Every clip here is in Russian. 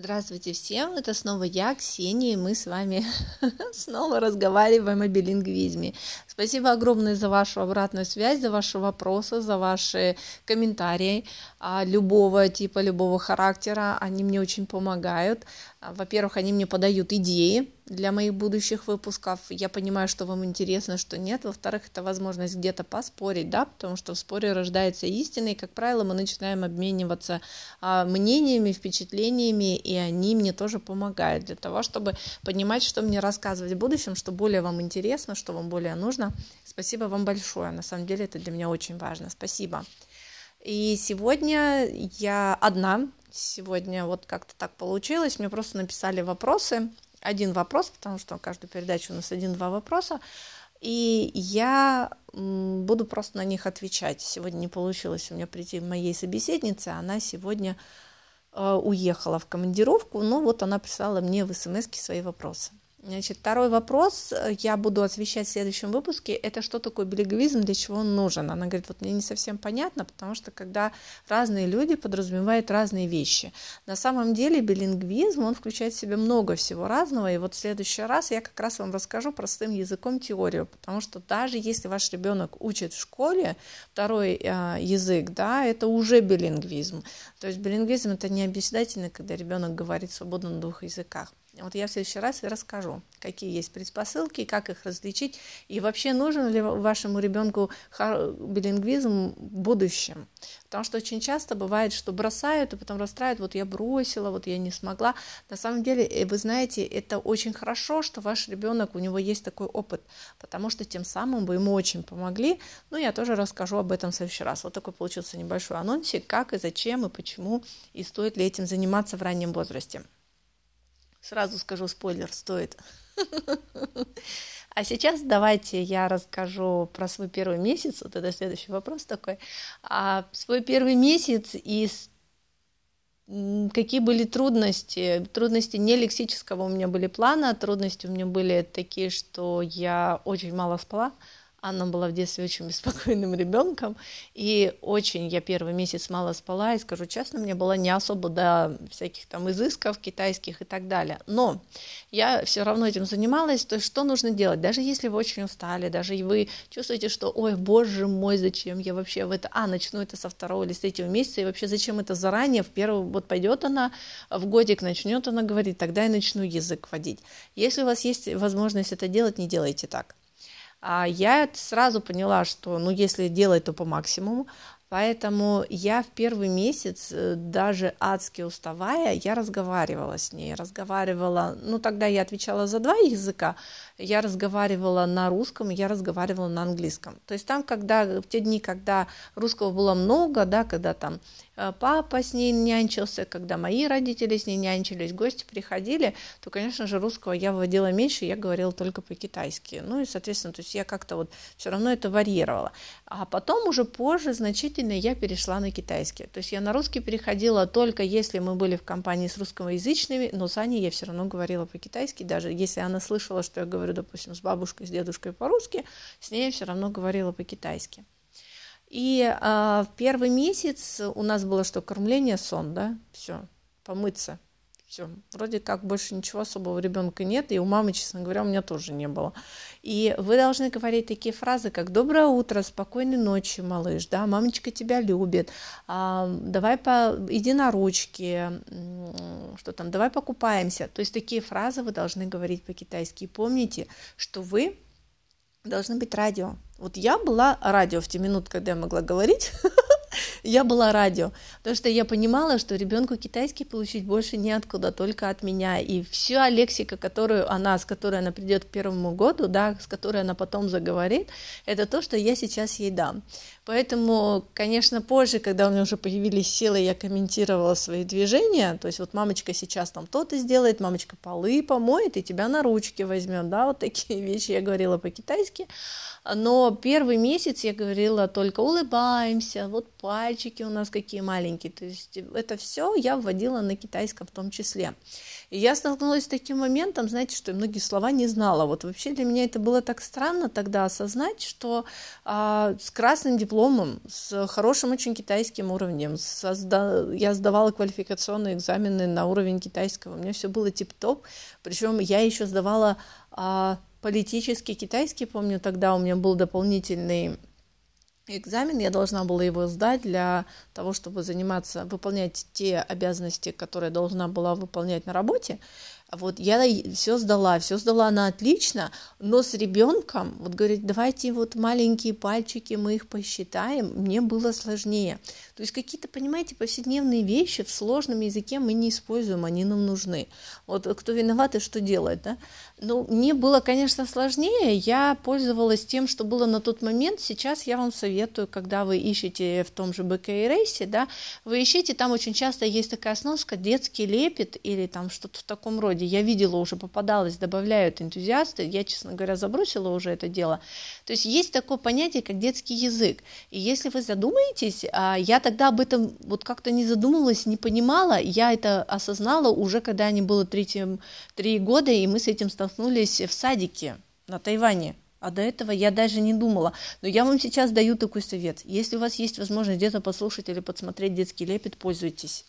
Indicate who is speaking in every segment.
Speaker 1: Здравствуйте всем, это снова я, Ксения, и мы с вами снова разговариваем о билингвизме. Спасибо огромное за вашу обратную связь, за ваши вопросы, за ваши комментарии а, любого типа, любого характера. Они мне очень помогают. А, во-первых, они мне подают идеи для моих будущих выпусков. Я понимаю, что вам интересно, что нет. Во-вторых, это возможность где-то поспорить, да, потому что в споре рождается истина, и, как правило, мы начинаем обмениваться а, мнениями, впечатлениями, и они мне тоже помогают для того, чтобы понимать, что мне рассказывать в будущем, что более вам интересно, что вам более нужно. Спасибо вам большое. На самом деле это для меня очень важно. Спасибо. И сегодня я одна. Сегодня вот как-то так получилось. Мне просто написали вопросы. Один вопрос, потому что каждую передачу у нас один-два вопроса. И я буду просто на них отвечать. Сегодня не получилось у меня прийти моей собеседнице. Она сегодня э, уехала в командировку, но вот она прислала мне в смс свои вопросы. Значит, второй вопрос э, я буду освещать в следующем выпуске. Это что такое билингвизм, для чего он нужен? Она говорит, вот мне не совсем понятно, потому что когда разные люди подразумевают разные вещи. На самом деле билингвизм, он включает в себя много всего разного, и вот в следующий раз я как раз вам расскажу простым языком теорию, потому что даже если ваш ребенок учит в школе второй э, язык, да, это уже билингвизм. То есть билингвизм это не обязательно, когда ребенок говорит свободно на двух языках. Вот я в следующий раз расскажу, какие есть предпосылки, как их различить, и вообще нужен ли вашему ребенку билингвизм в будущем. Потому что очень часто бывает, что бросают и потом расстраивают, вот я бросила, вот я не смогла. На самом деле, э, вы знаете, это очень хорошо, что ваш ребенок, у него есть такой опыт, потому что тем самым вы ему очень помогли. Ну, я тоже расскажу об этом в следующий раз. Вот такой получился небольшой анонсик, как и зачем и почему, и стоит ли этим заниматься в раннем возрасте. Сразу скажу, спойлер, стоит. А сейчас давайте я расскажу про свой первый месяц. Вот это следующий вопрос такой. А свой первый месяц и какие были трудности. Трудности не лексического у меня были плана, трудности у меня были такие, что я очень мало спала. Анна была в детстве очень беспокойным ребенком, и очень я первый месяц мало спала, и скажу честно, мне было не особо до всяких там изысков китайских и так далее. Но я все равно этим занималась, то есть что нужно делать, даже если вы очень устали, даже вы чувствуете, что, ой, боже мой, зачем я вообще в это, а, начну это со второго или с третьего месяца, и вообще зачем это заранее, в первый, вот пойдет она в годик, начнет она говорить, тогда я начну язык водить. Если у вас есть возможность это делать, не делайте так. А я сразу поняла, что, ну, если делать, то по максимуму. Поэтому я в первый месяц, э, даже адски уставая, я разговаривала с ней, разговаривала, ну тогда я отвечала за два языка, я разговаривала на русском, я разговаривала на английском. То есть там, когда, в те дни, когда русского было много, да, когда там Э, папа с ней нянчился, когда мои родители с ней нянчились, гости приходили, то, конечно же, русского я выводила меньше, я говорила только по-китайски. Ну и, соответственно, то есть я как-то вот все равно это варьировала. А потом уже позже значительно я перешла на китайский. То есть я на русский переходила только если мы были в компании с русскоязычными, но с Аней я все равно говорила по-китайски, даже если она слышала, что я говорю, допустим, с бабушкой, с дедушкой по-русски, с ней я все равно говорила по-китайски. И а, первый месяц у нас было что, кормление, сон, да, все, помыться, все. Вроде как больше ничего особого ребенка нет, и у мамы, честно говоря, у меня тоже не было. И вы должны говорить такие фразы, как «Доброе утро», «Спокойной ночи, малыш», да, «Мамочка тебя любит», а, «Давай по... иди на ручки», что там, «Давай покупаемся». То есть такие фразы вы должны говорить по-китайски. И помните, что вы должны быть радио. Вот я была радио в те минуты, когда я могла говорить. я была радио, потому что я понимала, что ребенку китайский получить больше неоткуда, только от меня. И вся лексика, которую она, с которой она придет к первому году, да, с которой она потом заговорит, это то, что я сейчас ей дам. Поэтому, конечно, позже, когда у меня уже появились силы, я комментировала свои движения, то есть вот мамочка сейчас там то-то сделает, мамочка полы помоет и тебя на ручки возьмет, да, вот такие вещи я говорила по-китайски, но первый месяц я говорила только улыбаемся, вот пальчики у нас какие маленькие. То есть это все я вводила на китайском в том числе. И я столкнулась с таким моментом, знаете, что я многие слова не знала. Вот вообще для меня это было так странно тогда осознать, что а, с красным дипломом, с хорошим очень китайским уровнем, созда... я сдавала квалификационные экзамены на уровень китайского, у меня все было тип-топ, причем я еще сдавала а, политический китайский, помню, тогда у меня был дополнительный экзамен, я должна была его сдать для того, чтобы заниматься, выполнять те обязанности, которые должна была выполнять на работе. Вот я все сдала, все сдала она отлично, но с ребенком, вот говорит, давайте вот маленькие пальчики, мы их посчитаем, мне было сложнее. То есть какие-то, понимаете, повседневные вещи в сложном языке мы не используем, они нам нужны. Вот кто виноват и что делает, да? Ну, мне было, конечно, сложнее, я пользовалась тем, что было на тот момент. Сейчас я вам советую, когда вы ищете в том же БК-рейсе, да, вы ищите, там очень часто есть такая сноска «детский лепет» или там что-то в таком роде. Я видела, уже попадалось, добавляют энтузиасты, я, честно говоря, забросила уже это дело. То есть есть такое понятие, как детский язык. И если вы задумаетесь, а, я тогда об этом вот как-то не задумывалась, не понимала, я это осознала уже, когда мне было 3, 3 года, и мы с этим столкнулись в садике на Тайване. А до этого я даже не думала. Но я вам сейчас даю такой совет. Если у вас есть возможность где-то послушать или подсмотреть детский лепет, пользуйтесь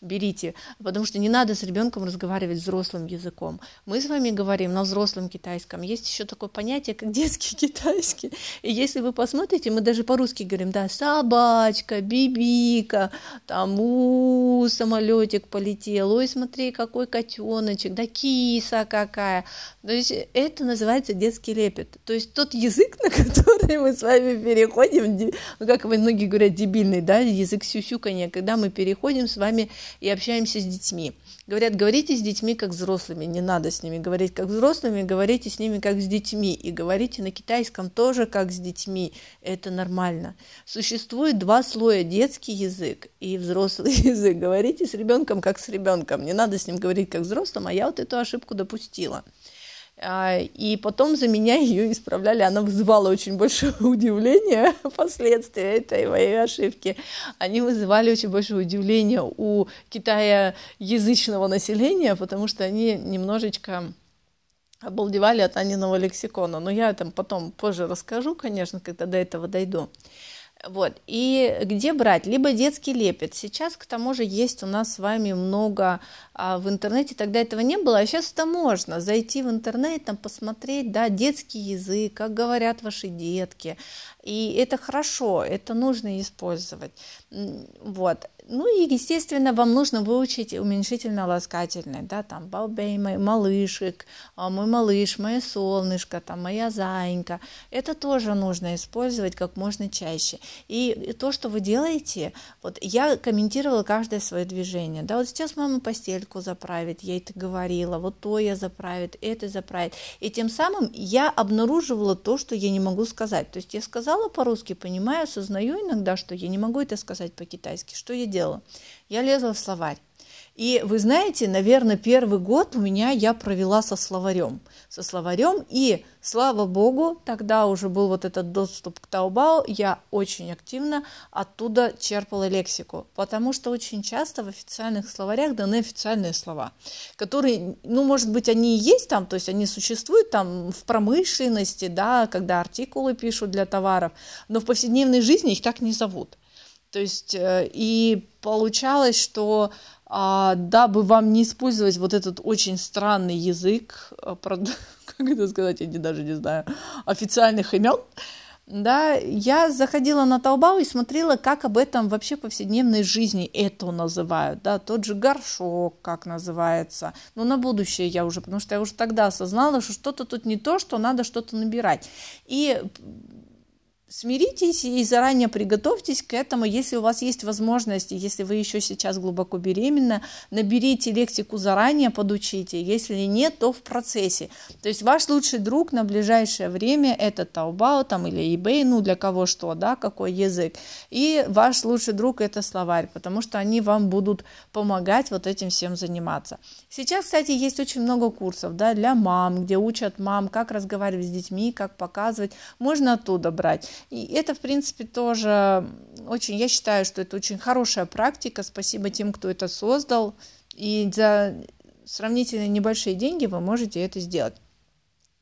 Speaker 1: берите, потому что не надо с ребенком разговаривать взрослым языком. Мы с вами говорим на взрослом китайском. Есть еще такое понятие, как детский китайский. И если вы посмотрите, мы даже по-русски говорим, да, собачка, бибика, там, у, самолетик полетел, ой, смотри, какой котеночек, да, киса какая. То есть это называется детский лепет. То есть тот язык, на который мы с вами переходим, ну, как вы многие говорят, дебильный, да, язык сюсюканья, когда мы переходим с вами и общаемся с детьми. Говорят, говорите с детьми как взрослыми, не надо с ними говорить как взрослыми, говорите с ними как с детьми, и говорите на китайском тоже как с детьми, это нормально. Существует два слоя, детский язык и взрослый язык. Говорите с ребенком как с ребенком, не надо с ним говорить как взрослым, а я вот эту ошибку допустила. А, и потом за меня ее исправляли. Она вызывала очень большое удивление последствия этой моей ошибки. Они вызывали очень большое удивление у китаяязычного населения, потому что они немножечко обалдевали от Аниного лексикона. Но я там потом позже расскажу, конечно, когда до этого дойду. Вот. И где брать? Либо детский лепет. Сейчас, к тому же, есть у нас с вами много а, в интернете. Тогда этого не было, а сейчас это можно. Зайти в интернет, там посмотреть, да, детский язык, как говорят ваши детки. И это хорошо, это нужно использовать. Вот. Ну и, естественно, вам нужно выучить уменьшительно-ласкательное, да, там, балбей, мой малышек, а, мой малыш, мое солнышко, там, моя зайка. Это тоже нужно использовать как можно чаще. И то, что вы делаете, вот я комментировала каждое свое движение, да, вот сейчас мама постельку заправит, я это говорила, вот то я заправит, это заправит. И тем самым я обнаруживала то, что я не могу сказать. То есть я сказала по-русски, понимаю, осознаю иногда, что я не могу это сказать по-китайски. Что я делала? Я лезла в словарь. И вы знаете, наверное, первый год у меня я провела со словарем. Со словарем, и слава богу, тогда уже был вот этот доступ к Таобао, я очень активно оттуда черпала лексику, потому что очень часто в официальных словарях даны официальные слова, которые, ну, может быть, они и есть там, то есть они существуют там в промышленности, да, когда артикулы пишут для товаров, но в повседневной жизни их так не зовут. То есть э, и получалось, что а, дабы вам не использовать вот этот очень странный язык, э, как это сказать, я даже не знаю, официальных имен, да, я заходила на Таобао и смотрела, как об этом вообще повседневной жизни это называют, да, тот же горшок, как называется, но на будущее я уже, потому что я уже тогда осознала, что что-то тут не то, что надо что-то набирать. И Смиритесь и заранее приготовьтесь к этому. Если у вас есть возможность, если вы еще сейчас глубоко беременна, наберите лексику заранее, подучите. Если нет, то в процессе. То есть ваш лучший друг на ближайшее время это Taobao там, или eBay, ну для кого что, да, какой язык. И ваш лучший друг это словарь, потому что они вам будут помогать вот этим всем заниматься. Сейчас, кстати, есть очень много курсов да, для мам, где учат мам, как разговаривать с детьми, как показывать. Можно оттуда брать. И это, в принципе, тоже очень, я считаю, что это очень хорошая практика. Спасибо тем, кто это создал. И за сравнительно небольшие деньги вы можете это сделать.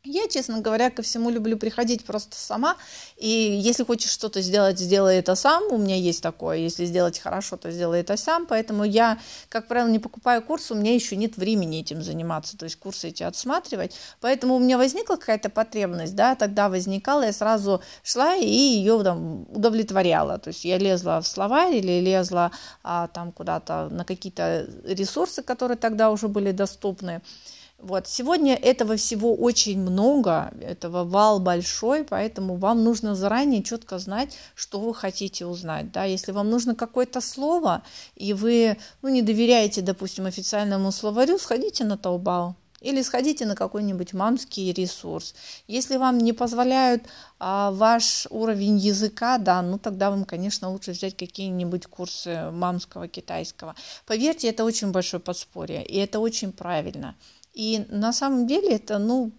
Speaker 1: Я, честно говоря, ко всему люблю приходить просто сама. И если хочешь что-то сделать, сделай это сам. У меня есть такое. Если сделать хорошо, то сделай это сам. Поэтому я, как правило, не покупаю курс. У меня еще нет времени этим заниматься. То есть курсы эти отсматривать. Поэтому у меня возникла какая-то потребность. Да, тогда возникала, я сразу шла и ее там удовлетворяла. То есть я лезла в словарь или лезла а, там куда-то на какие-то ресурсы, которые тогда уже были доступны. Вот. Сегодня этого всего очень много, этого вал большой, поэтому вам нужно заранее четко знать, что вы хотите узнать. Да? Если вам нужно какое-то слово, и вы ну, не доверяете, допустим, официальному словарю, сходите на Таобао или сходите на какой-нибудь мамский ресурс. Если вам не позволяют а, ваш уровень языка, да, ну тогда вам, конечно, лучше взять какие-нибудь курсы мамского, китайского. Поверьте, это очень большое подспорье, и это очень правильно. И на самом деле это, ну,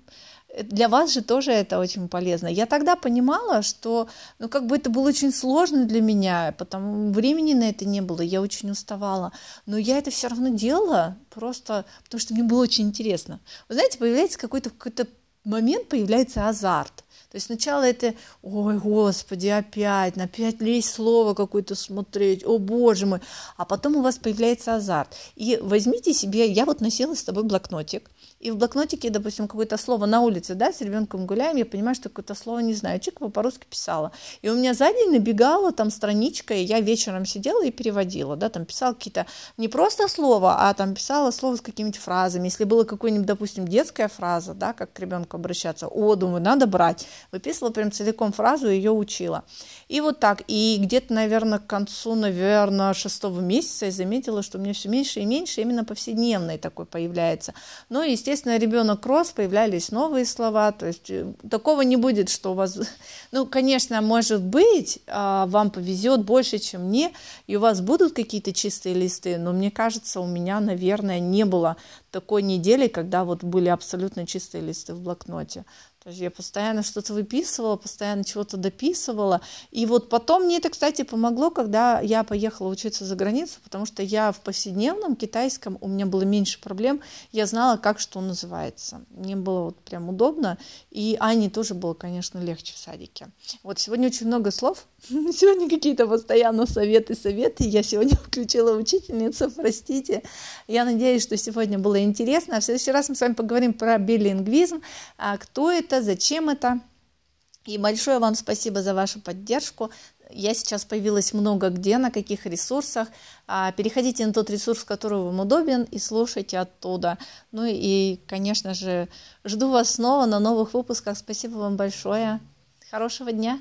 Speaker 1: для вас же тоже это очень полезно. Я тогда понимала, что, ну, как бы это было очень сложно для меня, потому времени на это не было, я очень уставала. Но я это все равно делала, просто потому что мне было очень интересно. Вы знаете, появляется какой-то какой-то момент, появляется азарт. То есть сначала это, ой, господи, опять, на пять лезть слово какое-то смотреть, о боже мой, а потом у вас появляется азарт. И возьмите себе, я вот носила с тобой блокнотик, и в блокнотике, допустим, какое-то слово на улице, да, с ребенком гуляем, я понимаю, что какое-то слово не знаю, чик по-русски писала. И у меня сзади набегала там страничка, и я вечером сидела и переводила, да, там писала какие-то, не просто слова, а там писала слово с какими-то фразами. Если было какое-нибудь, допустим, детская фраза, да, как к ребенку обращаться, о, думаю, надо брать. Выписывала прям целиком фразу, ее учила. И вот так, и где-то, наверное, к концу, наверное, шестого месяца я заметила, что у меня все меньше и меньше именно повседневной такой появляется. Но, естественно, естественно, ребенок рос, появлялись новые слова, то есть э, такого не будет, что у вас, ну, конечно, может быть, а, вам повезет больше, чем мне, и у вас будут какие-то чистые листы, но мне кажется, у меня, наверное, не было такой недели, когда вот были абсолютно чистые листы в блокноте. То есть я постоянно что-то выписывала, постоянно чего-то дописывала. И вот потом мне это, кстати, помогло, когда я поехала учиться за границу, потому что я в повседневном китайском, у меня было меньше проблем, я знала, как что называется. Мне было вот прям удобно. И Ане тоже было, конечно, легче в садике. Вот сегодня очень много слов. Сегодня какие-то постоянно советы, советы. Я сегодня включила учительницу, простите. Я надеюсь, что сегодня было интересно. А в следующий раз мы с вами поговорим про билингвизм. А кто это? Это, зачем это. И большое вам спасибо за вашу поддержку. Я сейчас появилась много где, на каких ресурсах. А, переходите на тот ресурс, который вам удобен, и слушайте оттуда. Ну и, конечно же, жду вас снова на новых выпусках. Спасибо вам большое. Хорошего дня!